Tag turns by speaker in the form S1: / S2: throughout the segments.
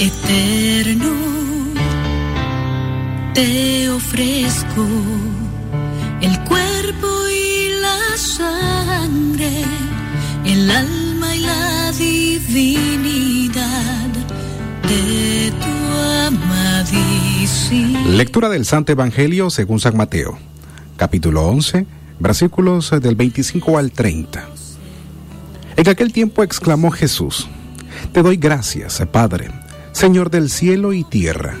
S1: Eterno, te ofrezco el cuerpo y la sangre, el alma y la divinidad de tu amadísimo.
S2: Lectura del Santo Evangelio según San Mateo, capítulo 11, versículos del 25 al 30. En aquel tiempo exclamó Jesús, Te doy gracias, Padre, Señor del cielo y tierra,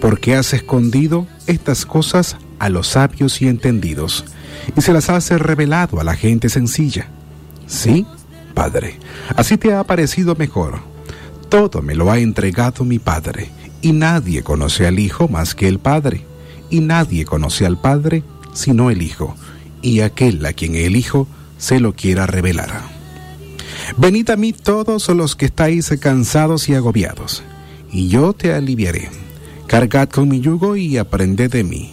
S2: porque has escondido estas cosas a los sabios y entendidos, y se las has revelado a la gente sencilla. Sí, Padre, así te ha parecido mejor. Todo me lo ha entregado mi Padre, y nadie conoce al Hijo más que el Padre, y nadie conoce al Padre sino el Hijo, y aquel a quien el Hijo se lo quiera revelar. Venid a mí todos los que estáis cansados y agobiados, y yo te aliviaré. Cargad con mi yugo y aprended de mí,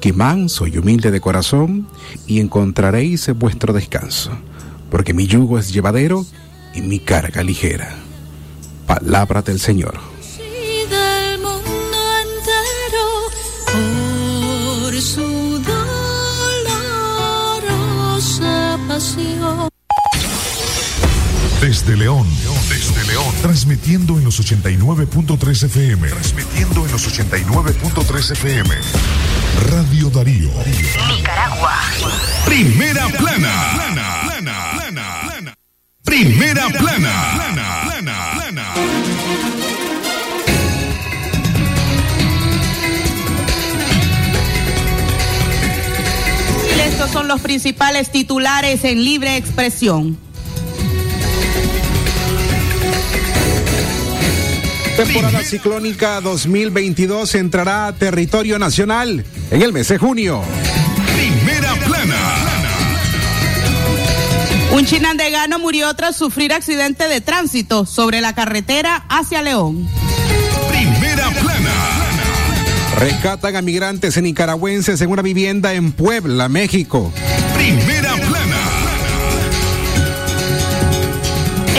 S2: que manso y humilde de corazón, y encontraréis vuestro descanso, porque mi yugo es llevadero y mi carga ligera. Palabra del Señor.
S1: Por su dolorosa pasión.
S3: Desde León, desde León, transmitiendo en los 89.3 FM, transmitiendo en los 89.3 FM. Radio Darío.
S4: Nicaragua.
S3: Primera plana. Primera plana.
S5: Y estos son los principales titulares en libre expresión.
S2: Temporada ciclónica 2022 entrará a territorio nacional en el mes de junio.
S3: Primera plana.
S5: Un chinandegano murió tras sufrir accidente de tránsito sobre la carretera hacia León.
S3: Primera plana.
S2: Rescatan a migrantes nicaragüenses en una vivienda en Puebla, México.
S3: Primera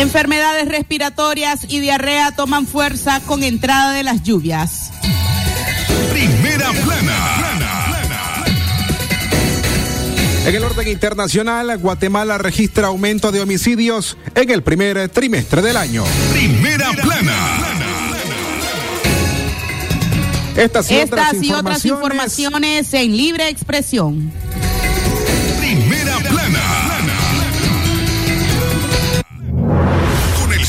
S5: Enfermedades respiratorias y diarrea toman fuerza con entrada de las lluvias.
S3: Primera plana.
S2: En el orden internacional, Guatemala registra aumento de homicidios en el primer trimestre del año.
S3: Primera plana.
S2: Estas y, otras,
S5: Estas y otras informaciones en libre expresión.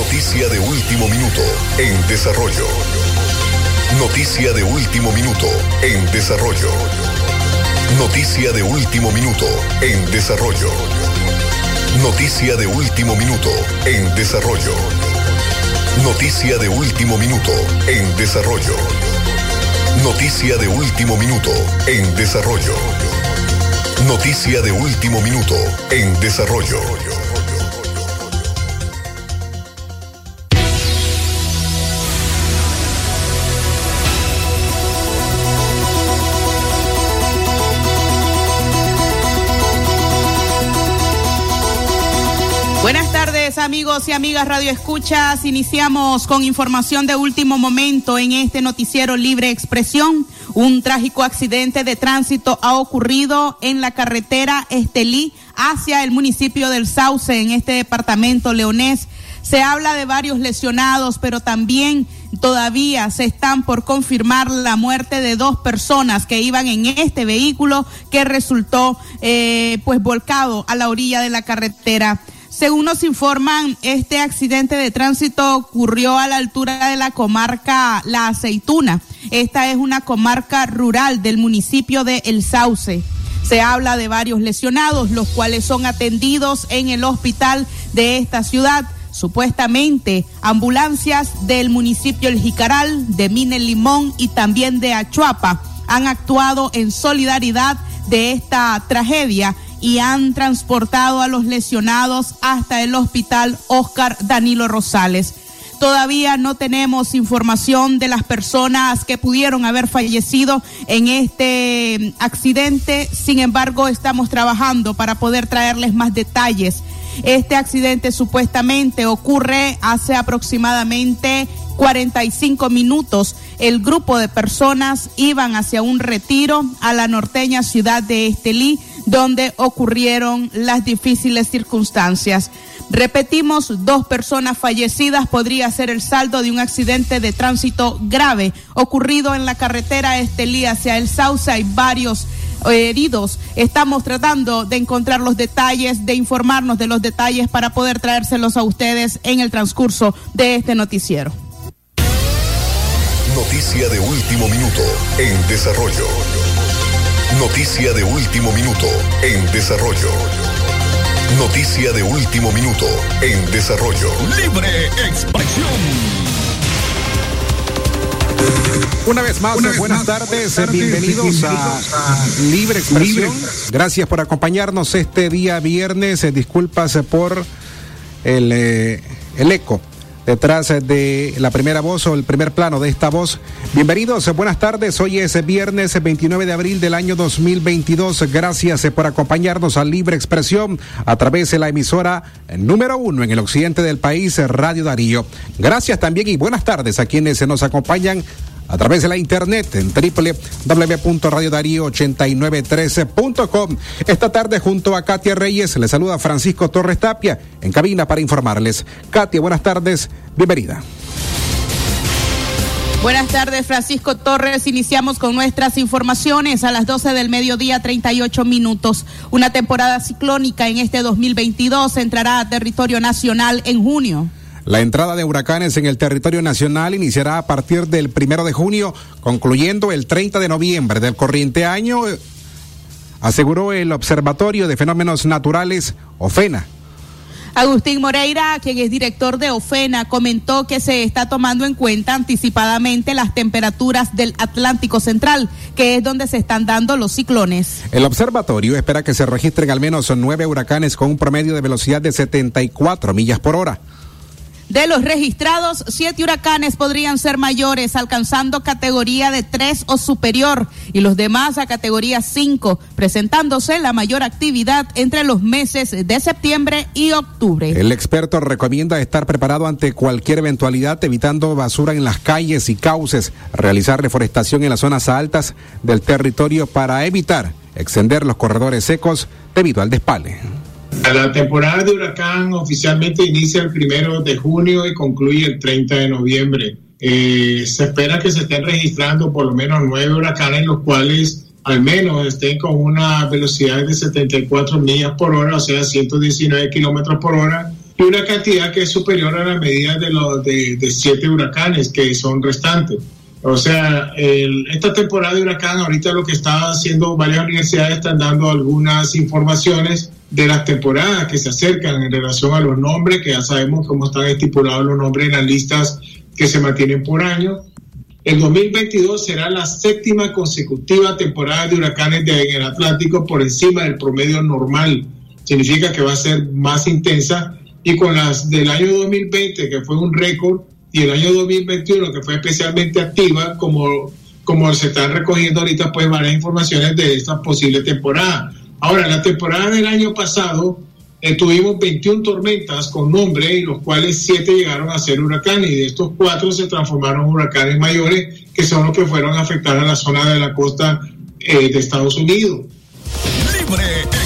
S3: Noticia de último minuto en desarrollo. Noticia de último minuto en desarrollo. Noticia de último minuto en desarrollo. Noticia de último minuto en desarrollo. Noticia de último minuto en desarrollo. Noticia de último minuto en desarrollo. Noticia de último minuto en desarrollo.
S5: Buenas tardes amigos y amigas Radio Escuchas. Iniciamos con información de último momento en este noticiero Libre Expresión. Un trágico accidente de tránsito ha ocurrido en la carretera Estelí hacia el municipio del Sauce en este departamento leonés. Se habla de varios lesionados, pero también todavía se están por confirmar la muerte de dos personas que iban en este vehículo que resultó eh, pues volcado a la orilla de la carretera. Según nos informan, este accidente de tránsito ocurrió a la altura de la comarca La Aceituna. Esta es una comarca rural del municipio de El Sauce. Se habla de varios lesionados, los cuales son atendidos en el hospital de esta ciudad. supuestamente ambulancias del municipio El Jicaral, de Mine Limón y también de Achuapa han actuado en solidaridad de esta tragedia y han transportado a los lesionados hasta el hospital Oscar Danilo Rosales. Todavía no tenemos información de las personas que pudieron haber fallecido en este accidente. Sin embargo, estamos trabajando para poder traerles más detalles. Este accidente supuestamente ocurre hace aproximadamente 45 minutos. El grupo de personas iban hacia un retiro a la norteña ciudad de Estelí, donde ocurrieron las difíciles circunstancias. Repetimos, dos personas fallecidas podría ser el saldo de un accidente de tránsito grave ocurrido en la carretera Estelí hacia el Sauce. Hay varios eh, heridos. Estamos tratando de encontrar los detalles, de informarnos de los detalles para poder traérselos a ustedes en el transcurso de este noticiero.
S3: Noticia de último minuto en desarrollo. Noticia de último minuto en desarrollo. Noticia de último minuto en desarrollo.
S4: Libre expresión.
S2: Una vez más,
S4: Una vez
S2: buenas,
S4: más,
S2: tardes,
S4: buenas tardes,
S2: bienvenidos, a,
S4: bienvenidos a
S2: Libre Expresión.
S4: Libre Expresión.
S2: Gracias por acompañarnos este día viernes. Eh, disculpas eh, por el, eh, el eco detrás eh, de la primera voz o el primer plano de esta voz. Bienvenidos, eh, buenas tardes. Hoy es eh, viernes eh, 29 de abril del año 2022. Gracias por acompañarnos a Libre Expresión a través de la emisora número uno en el occidente del país, Radio Darío. Gracias también y buenas tardes a quienes nos acompañan a través de la internet en www.radiodarío8913.com. Esta tarde junto a Katia Reyes le saluda Francisco Torres Tapia en cabina para informarles. Katia, buenas tardes, bienvenida.
S5: Buenas tardes, Francisco Torres. Iniciamos con nuestras informaciones a las 12 del mediodía, 38 minutos. Una temporada ciclónica en este 2022 entrará a territorio nacional en junio.
S2: La entrada de huracanes en el territorio nacional iniciará a partir del primero de junio, concluyendo el 30 de noviembre del corriente año, aseguró el Observatorio de Fenómenos Naturales, OFENA.
S5: Agustín Moreira, quien es director de OFENA, comentó que se está tomando en cuenta anticipadamente las temperaturas del Atlántico Central, que es donde se están dando los ciclones.
S2: El observatorio espera que se registren al menos nueve huracanes con un promedio de velocidad de 74 millas por hora.
S5: De los registrados, siete huracanes podrían ser mayores, alcanzando categoría de tres o superior, y los demás a categoría 5, presentándose la mayor actividad entre los meses de septiembre y octubre.
S2: El experto recomienda estar preparado ante cualquier eventualidad, evitando basura en las calles y cauces, realizar reforestación en las zonas altas del territorio para evitar extender los corredores secos debido al despale.
S6: La temporada de huracán oficialmente inicia el primero de junio y concluye el 30 de noviembre. Eh, se espera que se estén registrando por lo menos nueve huracanes, los cuales al menos estén con una velocidad de 74 millas por hora, o sea, 119 kilómetros por hora, y una cantidad que es superior a la medida de los de, de siete huracanes que son restantes. O sea, el, esta temporada de huracán, ahorita lo que está haciendo varias universidades están dando algunas informaciones de las temporadas que se acercan en relación a los nombres, que ya sabemos cómo están estipulados los nombres en las listas que se mantienen por año. El 2022 será la séptima consecutiva temporada de huracanes de, en el Atlántico por encima del promedio normal. Significa que va a ser más intensa y con las del año 2020, que fue un récord, y el año 2021, que fue especialmente activa, como, como se están recogiendo ahorita, pues varias informaciones de esta posible temporada. Ahora, la temporada del año pasado eh, tuvimos 21 tormentas con nombre, y los cuales 7 llegaron a ser huracanes, y de estos 4 se transformaron en huracanes mayores, que son los que fueron a afectar a la zona de la costa eh, de Estados Unidos.
S4: Libre.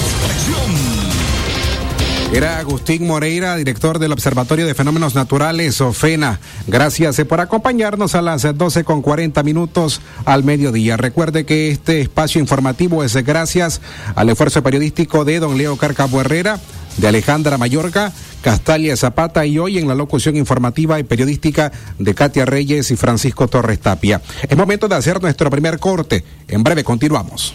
S2: Era Agustín Moreira, director del Observatorio de Fenómenos Naturales, OFENA. Gracias eh, por acompañarnos a las 12 con 40 minutos al mediodía. Recuerde que este espacio informativo es gracias al esfuerzo periodístico de don Leo Carcabo Herrera, de Alejandra Mayorga, Castalia Zapata y hoy en la locución informativa y periodística de Katia Reyes y Francisco Torres Tapia. Es momento de hacer nuestro primer corte. En breve continuamos.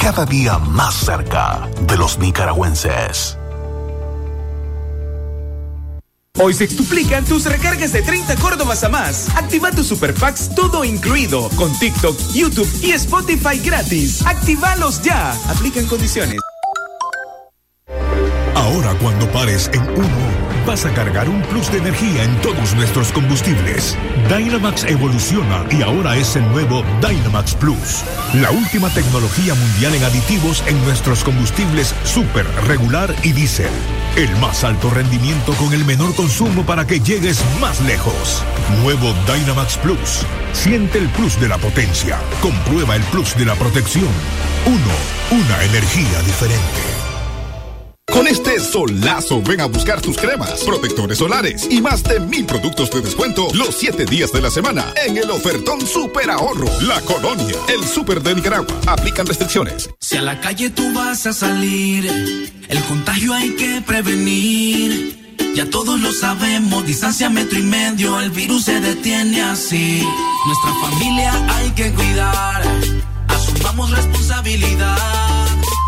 S7: cada día más cerca de los nicaragüenses.
S8: Hoy se extuplican tus recargas de 30 Córdobas a más. Activa tu Super Packs todo incluido, con TikTok, YouTube y Spotify gratis. Actívalos ya. Aplican condiciones.
S9: En uno, vas a cargar un plus de energía en todos nuestros combustibles. Dynamax evoluciona y ahora es el nuevo Dynamax Plus. La última tecnología mundial en aditivos en nuestros combustibles super, regular y diésel. El más alto rendimiento con el menor consumo para que llegues más lejos. Nuevo Dynamax Plus. Siente el plus de la potencia. Comprueba el plus de la protección. Uno, una energía diferente.
S10: Con este solazo ven a buscar tus cremas, protectores solares y más de mil productos de descuento los siete días de la semana en el ofertón Super Ahorro. La Colonia, el Super de Nicaragua. Aplican restricciones.
S11: Si a la calle tú vas a salir, el contagio hay que prevenir. Ya todos lo sabemos, distancia metro y medio, el virus se detiene así. Nuestra familia hay que cuidar, asumamos responsabilidad.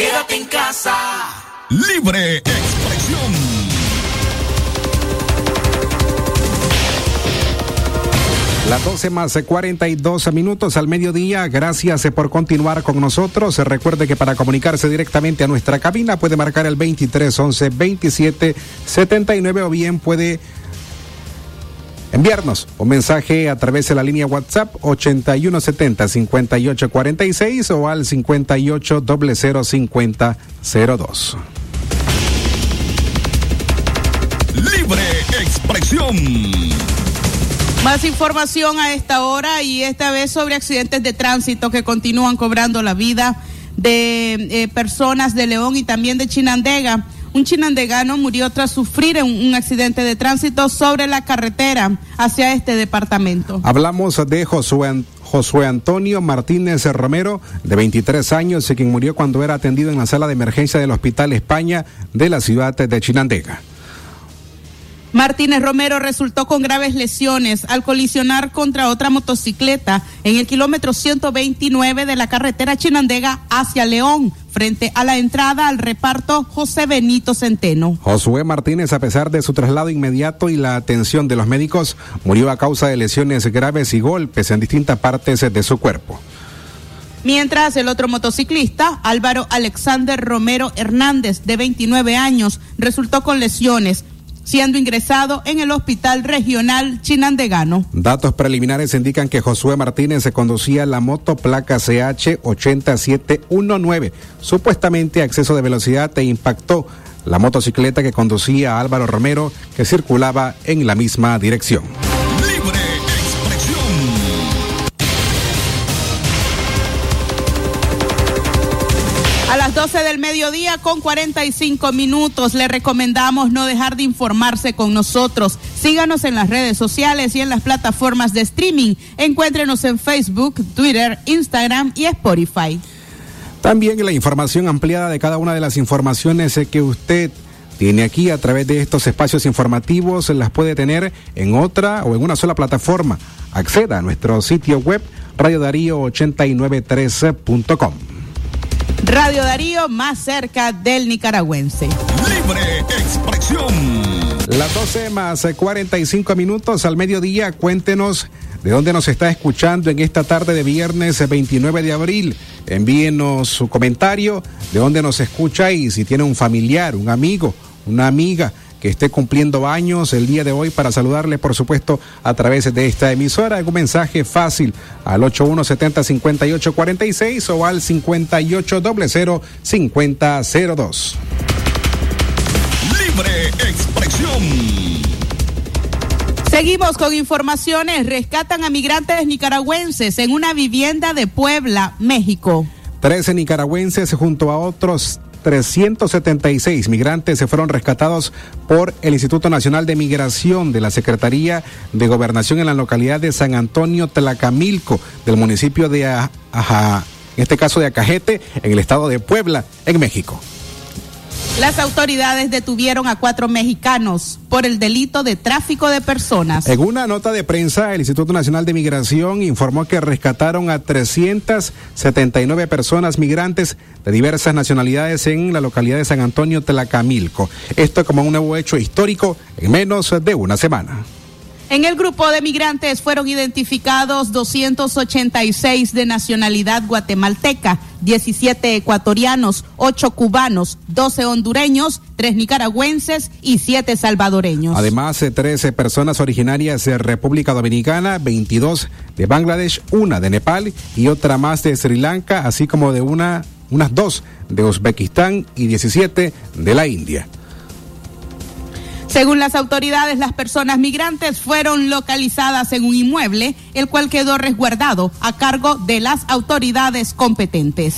S11: Quédate en casa.
S4: Libre expresión.
S2: Las 12 más 42 minutos al mediodía. Gracias eh, por continuar con nosotros. Eh, Recuerde que para comunicarse directamente a nuestra cabina puede marcar el 23 11 27 79 o bien puede enviarnos un mensaje a través de la línea WhatsApp 8170 5846 o al 58 005002.
S4: Libre expresión.
S5: Más información a esta hora y esta vez sobre accidentes de tránsito que continúan cobrando la vida de eh, personas de León y también de Chinandega. Un chinandegano murió tras sufrir un, un, accidente de tránsito sobre la carretera hacia este departamento.
S2: Hablamos de Josué, Josué Antonio Martínez Romero, de 23 años, quien murió cuando era atendido en la sala de emergencia del Hospital España de la ciudad de Chinandega.
S5: Martínez Romero resultó con graves lesiones al colisionar contra otra motocicleta en el kilómetro 129 de la carretera Chinandega hacia León, frente a la entrada al reparto José Benito Centeno.
S2: Josué Martínez, a pesar de su traslado inmediato y la atención de los médicos, murió a causa de lesiones graves y golpes en distintas partes de su cuerpo.
S5: Mientras el otro motociclista, Álvaro Alexander Romero Hernández, de 29 años, resultó con lesiones siendo ingresado en el Hospital Regional Chinandegano.
S2: Datos preliminares indican que Josué Martínez se conducía la moto placa CH 8719, supuestamente a exceso de velocidad e impactó la motocicleta que conducía Álvaro Romero, que circulaba en la misma dirección.
S5: 12 del mediodía con 45 minutos le recomendamos no dejar de informarse con nosotros. Síganos en las redes sociales y en las plataformas de streaming. Encuéntrenos en Facebook, Twitter, Instagram y Spotify.
S2: También la información ampliada de cada una de las informaciones que usted tiene aquí a través de estos espacios informativos, las puede tener en otra o en una sola plataforma. Acceda a nuestro sitio web radiodarío893.com.
S5: Radio Darío más cerca del nicaragüense.
S4: Libre expresión.
S2: Las 12 más 45 minutos al mediodía, cuéntenos de dónde nos está escuchando en esta tarde de viernes 29 de abril. Envíenos su comentario de dónde nos escucha y si tiene un familiar, un amigo, una amiga que esté cumpliendo años el día de hoy para saludarle, por supuesto, a través de esta emisora. Un mensaje fácil al 8170-5846 o al 5800-5002.
S4: Libre expresión.
S5: Seguimos con informaciones. Rescatan a migrantes nicaragüenses en una vivienda de Puebla, México.
S2: Trece nicaragüenses junto a otros 376 migrantes se fueron rescatados por el Instituto Nacional de Migración de la Secretaría de Gobernación en la localidad de San Antonio Tlacamilco, del municipio de Aja, en este caso de Acajete, en el estado de Puebla, en México.
S5: Las autoridades detuvieron a cuatro mexicanos por el delito de tráfico de personas.
S2: En una nota de prensa, el Instituto Nacional de Migración informó que rescataron a 379 personas migrantes de diversas nacionalidades en la localidad de San Antonio Tlacamilco. Esto como un nuevo hecho histórico en menos de una semana.
S5: En el grupo de migrantes fueron identificados 286 de nacionalidad guatemalteca, 17 ecuatorianos, 8 cubanos, 12 hondureños, 3 nicaragüenses y 7 salvadoreños.
S2: Además, 13 personas originarias de República Dominicana, 22 de Bangladesh, una de Nepal y otra más de Sri Lanka, así como de una, unas dos de Uzbekistán y 17 de la India.
S5: Según las autoridades, las personas migrantes fueron localizadas en un inmueble, el cual quedó resguardado a cargo de las autoridades competentes.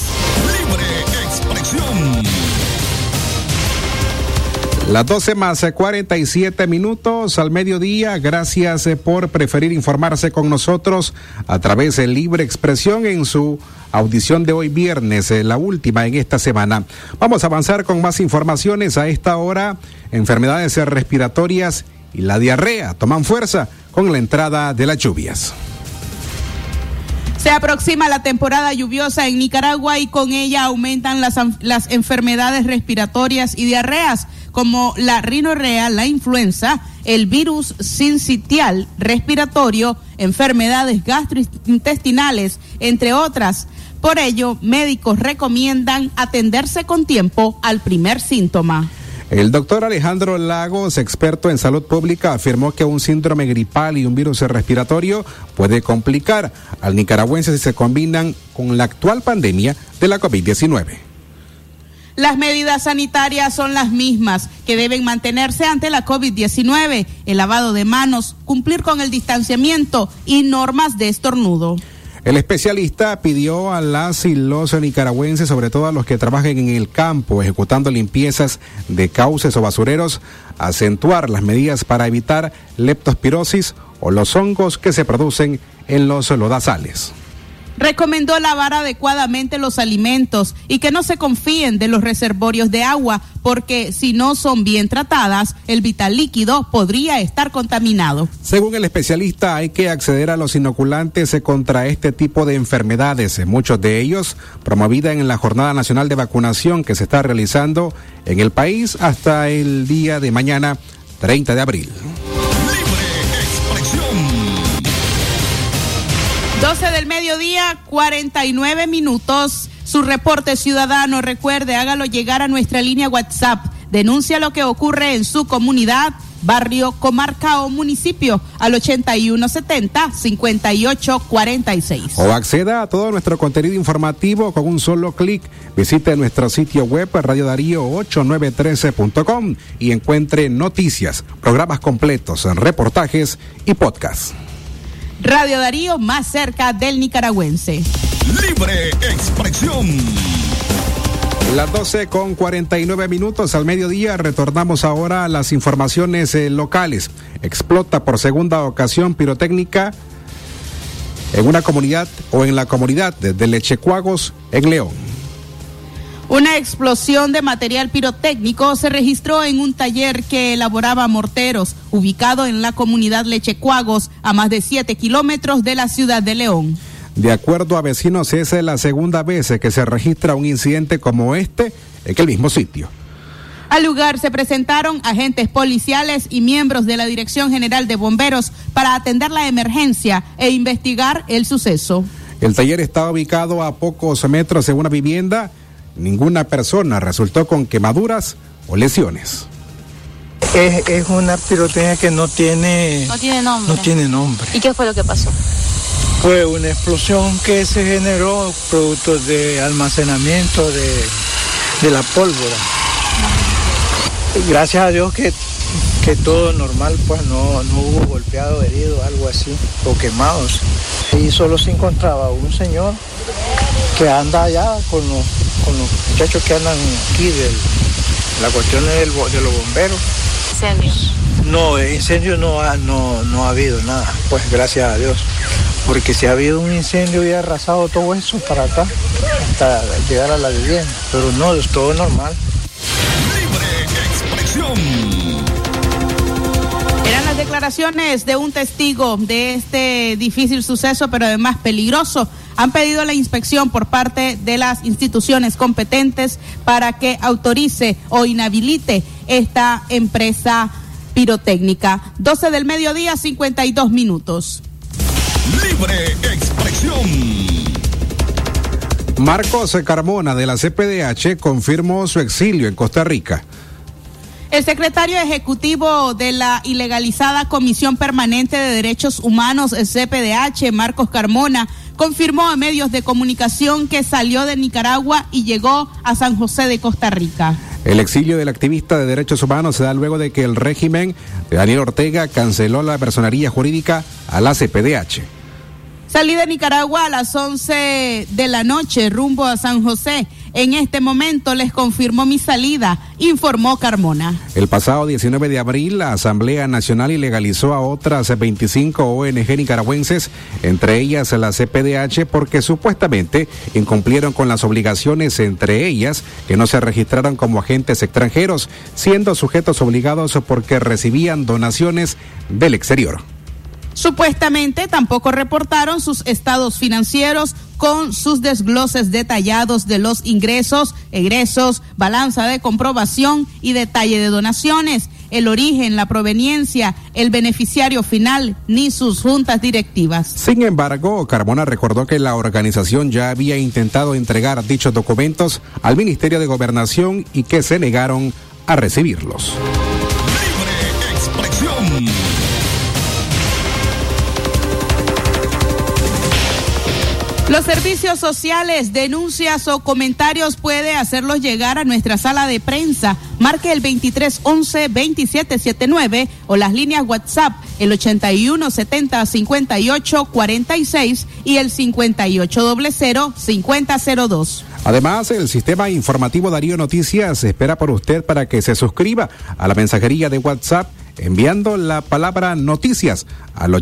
S2: Las 12 más 47 minutos al mediodía. Gracias eh, por preferir informarse con nosotros a través de Libre Expresión en su audición de hoy viernes, eh, la última en esta semana. Vamos a avanzar con más informaciones a esta hora. Enfermedades respiratorias y la diarrea toman fuerza con la entrada de las lluvias.
S5: Se aproxima la temporada lluviosa en Nicaragua y con ella aumentan las, las enfermedades respiratorias y diarreas como la rinorrea, la influenza, el virus sincitial respiratorio, enfermedades gastrointestinales, entre otras. Por ello, médicos recomiendan atenderse con tiempo al primer síntoma.
S2: El doctor Alejandro Lagos, experto en salud pública, afirmó que un síndrome gripal y un virus respiratorio puede complicar al nicaragüense si se combinan con la actual pandemia de la COVID-19.
S5: Las medidas sanitarias son las mismas que deben mantenerse ante la COVID-19, el lavado de manos, cumplir con el distanciamiento y normas de estornudo.
S2: El especialista pidió a las y los nicaragüenses, sobre todo a los que trabajen en el campo ejecutando limpiezas de cauces o basureros, acentuar las medidas para evitar leptospirosis o los hongos que se producen en los lodazales.
S5: Recomendó lavar adecuadamente los alimentos y que no se confíen de los reservorios de agua, porque si no son bien tratadas, el vital líquido podría estar contaminado.
S2: Según el especialista, hay que acceder a los inoculantes contra este tipo de enfermedades, muchos de ellos promovida en la Jornada Nacional de Vacunación que se está realizando en el país hasta el día de mañana, 30 de abril.
S5: 12 del mediodía, 49 minutos. Su reporte ciudadano, recuerde, hágalo llegar a nuestra línea WhatsApp. Denuncia lo que ocurre en su comunidad, barrio, comarca o municipio al 8170-5846.
S2: O acceda a todo nuestro contenido informativo con un solo clic. Visite nuestro sitio web radiodarío8913.com y encuentre noticias, programas completos, reportajes y podcasts.
S5: Radio Darío más cerca del nicaragüense.
S4: Libre expresión.
S2: Las 12 con 49 minutos al mediodía retornamos ahora a las informaciones eh, locales. Explota por segunda ocasión pirotécnica en una comunidad o en la comunidad de Lechecuagos en León.
S5: Una explosión de material pirotécnico se registró en un taller que elaboraba morteros, ubicado en la comunidad Lechecuagos, a más de 7 kilómetros de la ciudad de León.
S2: De acuerdo a vecinos, esa es la segunda vez que se registra un incidente como este en el mismo sitio.
S5: Al lugar se presentaron agentes policiales y miembros de la Dirección General de Bomberos para atender la emergencia e investigar el suceso.
S2: El taller estaba ubicado a pocos metros de una vivienda. Ninguna persona resultó con quemaduras o lesiones.
S12: Es, es una pirotecnia que no tiene,
S13: No tiene nombre.
S12: no tiene nombre.
S13: ¿Y qué fue lo que pasó?
S12: Fue una explosión que se generó producto de almacenamiento de, de la pólvora. Gracias a Dios que, que todo normal, pues no, no hubo golpeado, herido, algo así, o quemados. Y solo se encontraba un señor que anda allá con los, con los muchachos que andan aquí de la cuestión del de los bomberos.
S13: Incendio.
S12: No, incendio no ha, no, no ha habido nada, pues gracias a Dios. Porque si ha habido un incendio y ha arrasado todo eso para acá, hasta llegar a la vivienda. Pero no, es todo normal.
S5: Declaraciones de un testigo de este difícil suceso, pero además peligroso. Han pedido la inspección por parte de las instituciones competentes para que autorice o inhabilite esta empresa pirotécnica. 12 del mediodía, 52 minutos.
S4: Libre expresión.
S2: Marcos Carmona de la CPDH confirmó su exilio en Costa Rica.
S5: El secretario ejecutivo de la ilegalizada Comisión Permanente de Derechos Humanos, CPDH, Marcos Carmona, confirmó a medios de comunicación que salió de Nicaragua y llegó a San José de Costa Rica.
S2: El exilio del activista de derechos humanos se da luego de que el régimen de Daniel Ortega canceló la personería jurídica a la CPDH.
S5: Salí de Nicaragua a las 11 de la noche rumbo a San José. En este momento les confirmó mi salida, informó Carmona.
S2: El pasado 19 de abril, la Asamblea Nacional ilegalizó a otras 25 ONG nicaragüenses, entre ellas la CPDH, porque supuestamente incumplieron con las obligaciones, entre ellas que no se registraron como agentes extranjeros, siendo sujetos obligados porque recibían donaciones del exterior.
S5: Supuestamente tampoco reportaron sus estados financieros con sus desgloses detallados de los ingresos, egresos, balanza de comprobación y detalle de donaciones, el origen, la proveniencia, el beneficiario final ni sus juntas directivas.
S2: Sin embargo, Carmona recordó que la organización ya había intentado entregar dichos documentos al Ministerio de Gobernación y que se negaron a recibirlos.
S5: Los servicios sociales, denuncias o comentarios puede hacerlos llegar a nuestra sala de prensa. Marque el 2311-2779 o las líneas WhatsApp el 8170-5846 y el 5800-5002.
S2: Además, el sistema informativo Darío Noticias espera por usted para que se suscriba a la mensajería de WhatsApp enviando la palabra noticias al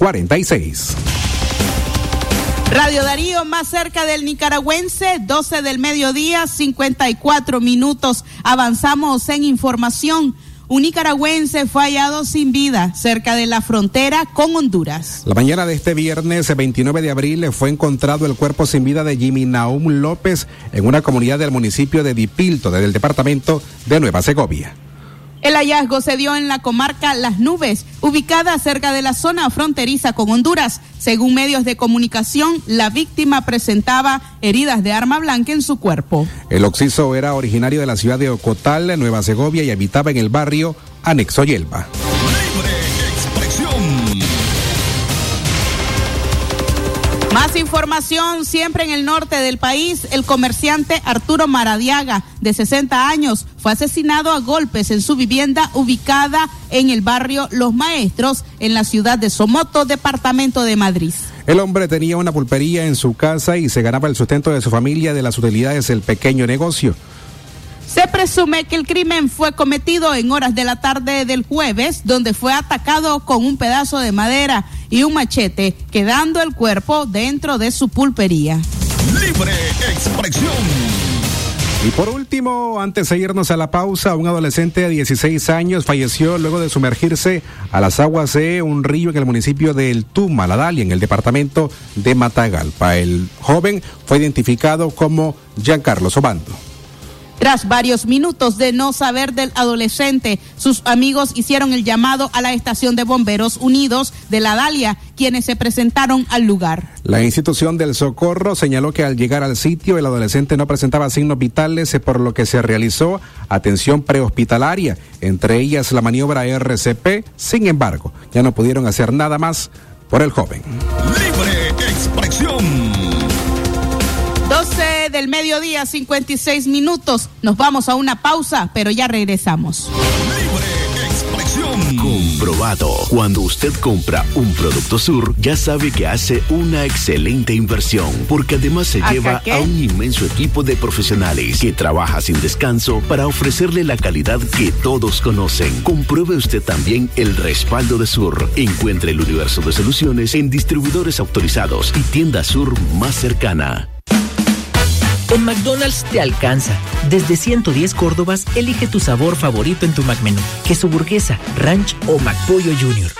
S2: 8170-5846.
S5: Radio Darío más cerca del nicaragüense, 12 del mediodía, 54 minutos. Avanzamos en información. Un nicaragüense fue hallado sin vida cerca de la frontera con Honduras.
S2: La mañana de este viernes 29 de abril fue encontrado el cuerpo sin vida de Jimmy Naum López en una comunidad del municipio de Dipilto, del departamento de Nueva Segovia.
S5: El hallazgo se dio en la comarca Las Nubes, ubicada cerca de la zona fronteriza con Honduras. Según medios de comunicación, la víctima presentaba heridas de arma blanca en su cuerpo.
S2: El occiso era originario de la ciudad de Ocotal, Nueva Segovia, y habitaba en el barrio Anexo Yelva.
S5: Más información siempre en el norte del país. El comerciante Arturo Maradiaga, de 60 años, fue asesinado a golpes en su vivienda ubicada en el barrio Los Maestros, en la ciudad de Somoto, departamento de Madrid.
S2: El hombre tenía una pulpería en su casa y se ganaba el sustento de su familia de las utilidades del pequeño negocio.
S5: Se presume que el crimen fue cometido en horas de la tarde del jueves, donde fue atacado con un pedazo de madera y un machete, quedando el cuerpo dentro de su pulpería.
S4: Libre expresión.
S2: Y por último, antes de irnos a la pausa, un adolescente de 16 años falleció luego de sumergirse a las aguas de un río en el municipio de El Tuma, La Dalia, en el departamento de Matagalpa. El joven fue identificado como Giancarlo Sobando.
S5: Tras varios minutos de no saber del adolescente, sus amigos hicieron el llamado a la estación de bomberos unidos de la Dalia, quienes se presentaron al lugar.
S2: La institución del socorro señaló que al llegar al sitio el adolescente no presentaba signos vitales, eh, por lo que se realizó atención prehospitalaria, entre ellas la maniobra RCP. Sin embargo, ya no pudieron hacer nada más por el joven.
S4: Libre expresión.
S5: 12 del mediodía, 56 minutos. Nos vamos a una pausa, pero ya regresamos.
S13: Comprobado. Cuando usted compra un producto Sur, ya sabe que hace una excelente inversión, porque además se
S14: ¿Hasta
S13: lleva
S14: qué?
S13: a un inmenso equipo de profesionales que trabaja sin descanso para ofrecerle la calidad que todos conocen. Compruebe usted también el respaldo de Sur. Encuentre el universo de soluciones en distribuidores autorizados y tienda Sur más cercana.
S15: En McDonald's te alcanza. Desde 110 Córdobas, elige tu sabor favorito en tu McMenú. Queso burguesa, ranch o McPollo Junior.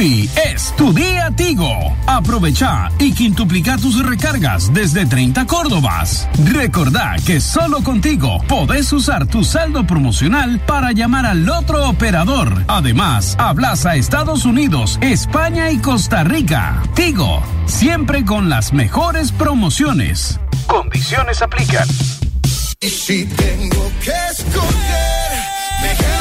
S16: Es tu día Tigo. Aprovecha y quintuplica tus recargas desde 30 Córdobas. Recordá que solo contigo podés usar tu saldo promocional para llamar al otro operador. Además, hablas a Estados Unidos, España y Costa Rica. Tigo, siempre con las mejores promociones. Condiciones aplican.
S17: Y si tengo que escoger, me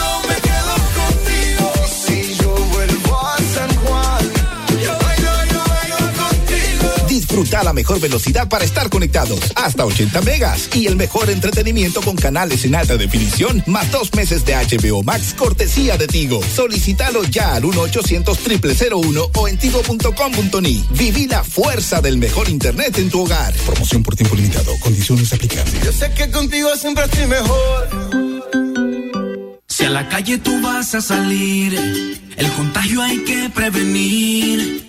S18: Disfruta la mejor velocidad para estar conectados, hasta 80 megas y el mejor entretenimiento con canales en alta definición, más dos meses de HBO Max cortesía de Tigo. Solicítalo ya al 1-800-0001 o en tigo.com.ni. Viví la fuerza del mejor internet en tu hogar. Promoción por tiempo limitado. Condiciones aplicables.
S17: Yo sé que contigo siempre estoy mejor.
S11: Si a la calle tú vas a salir, el contagio hay que prevenir.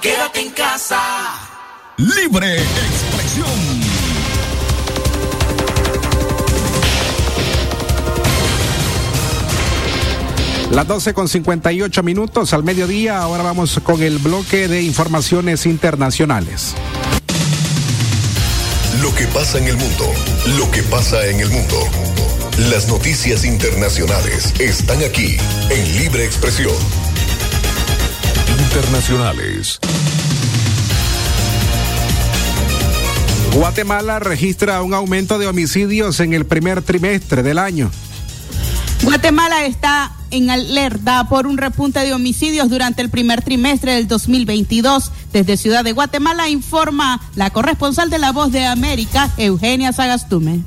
S11: Quédate en casa.
S4: Libre expresión.
S2: Las 12 con 58 minutos al mediodía. Ahora vamos con el bloque de informaciones internacionales.
S3: Lo que pasa en el mundo, lo que pasa en el mundo. Las noticias internacionales están aquí en Libre Expresión.
S9: Internacionales.
S2: Guatemala registra un aumento de homicidios en el primer trimestre del año.
S5: Guatemala está en alerta por un repunte de homicidios durante el primer trimestre del 2022. Desde Ciudad de Guatemala informa la corresponsal de La Voz de América, Eugenia Sagastume.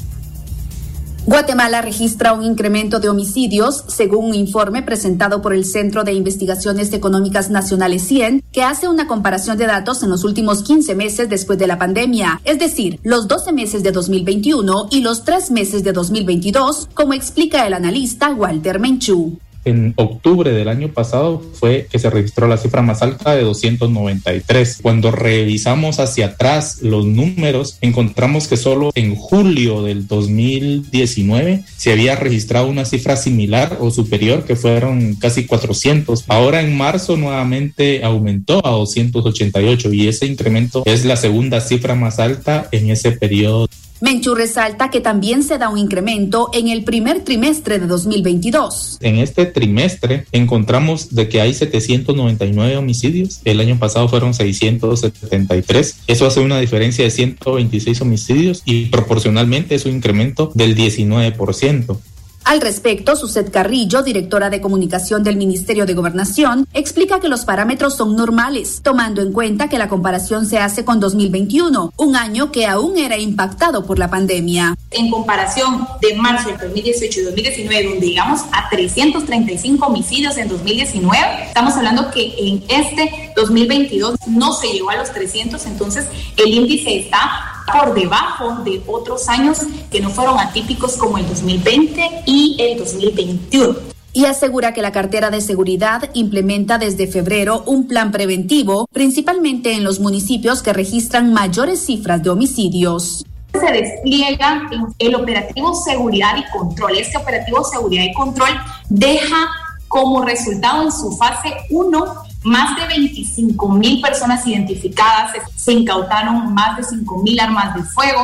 S19: Guatemala registra un incremento de homicidios, según un informe presentado por el Centro de Investigaciones Económicas Nacionales 100, que hace una comparación de datos en los últimos 15 meses después de la pandemia, es decir, los 12 meses de 2021 y los 3 meses de 2022, como explica el analista Walter Menchú.
S20: En octubre del año pasado fue que se registró la cifra más alta de 293. Cuando revisamos hacia atrás los números, encontramos que solo en julio del 2019 se había registrado una cifra similar o superior, que fueron casi 400. Ahora en marzo nuevamente aumentó a 288 y ese incremento es la segunda cifra más alta en ese periodo.
S19: Menchú resalta que también se da un incremento en el primer trimestre de 2022.
S20: En este trimestre encontramos de que hay 799 homicidios, el año pasado fueron 673, eso hace una diferencia de 126 homicidios y proporcionalmente es un incremento del 19%.
S19: Al respecto, Suset Carrillo, directora de comunicación del Ministerio de Gobernación, explica que los parámetros son normales, tomando en cuenta que la comparación se hace con 2021, un año que aún era impactado por la pandemia.
S14: En comparación de marzo del 2018 y 2019, donde llegamos a 335 homicidios en 2019, estamos hablando que en este 2022 no se llegó a los 300, entonces el índice está por debajo de otros años que no fueron atípicos como el 2020 y el 2021
S19: y asegura que la cartera de seguridad implementa desde febrero un plan preventivo, principalmente en los municipios que registran mayores cifras de homicidios.
S14: Se despliega el operativo seguridad y control. Este operativo seguridad y control deja como resultado en su fase 1 más de 25 mil personas identificadas, se incautaron más de 5 mil armas de fuego.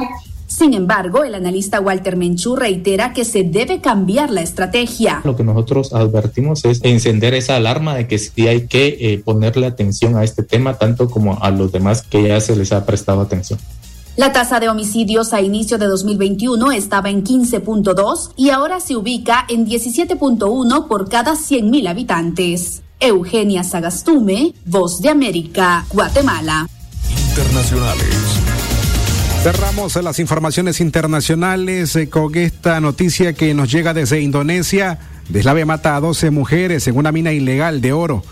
S19: Sin embargo, el analista Walter Menchú reitera que se debe cambiar la estrategia.
S20: Lo que nosotros advertimos es encender esa alarma de que sí hay que eh, ponerle atención a este tema, tanto como a los demás que ya se les ha prestado atención.
S19: La tasa de homicidios a inicio de 2021 estaba en 15.2 y ahora se ubica en 17.1 por cada 100.000 habitantes. Eugenia Sagastume, Voz de América, Guatemala.
S3: Internacionales.
S2: Cerramos las informaciones internacionales eh, con esta noticia que nos llega desde Indonesia. Deslave mata a 12 mujeres en una mina ilegal de oro.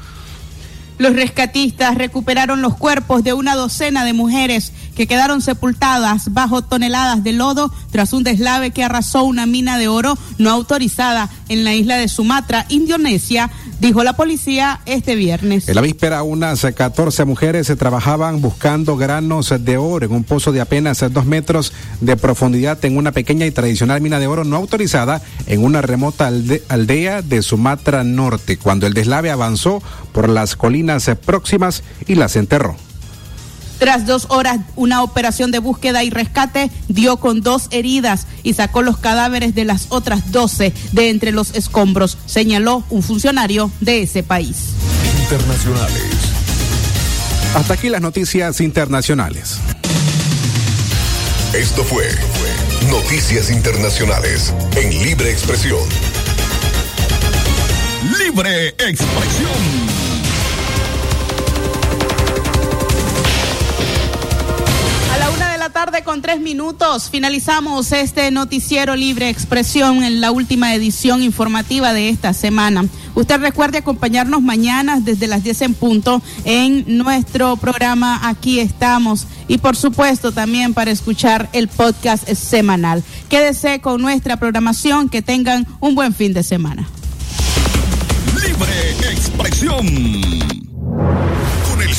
S5: Los rescatistas recuperaron los cuerpos de una docena de mujeres que quedaron sepultadas bajo toneladas de lodo tras un deslave que arrasó una mina de oro no autorizada en la isla de Sumatra, Indonesia, dijo la policía este viernes.
S2: En la víspera, unas 14 mujeres se trabajaban buscando granos de oro en un pozo de apenas dos metros de profundidad en una pequeña y tradicional mina de oro no autorizada en una remota aldea de Sumatra Norte, cuando el deslave avanzó por las colinas próximas y las enterró.
S5: Tras dos horas, una operación de búsqueda y rescate dio con dos heridas y sacó los cadáveres de las otras 12 de entre los escombros, señaló un funcionario de ese país.
S3: Internacionales.
S2: Hasta aquí las noticias internacionales.
S3: Esto fue Noticias Internacionales en Libre Expresión.
S4: Libre Expresión.
S5: Con tres minutos. Finalizamos este noticiero Libre Expresión en la última edición informativa de esta semana. Usted recuerde acompañarnos mañana desde las 10 en punto en nuestro programa Aquí estamos y por supuesto también para escuchar el podcast semanal. Quédese con nuestra programación, que tengan un buen fin de semana.
S4: Libre Expresión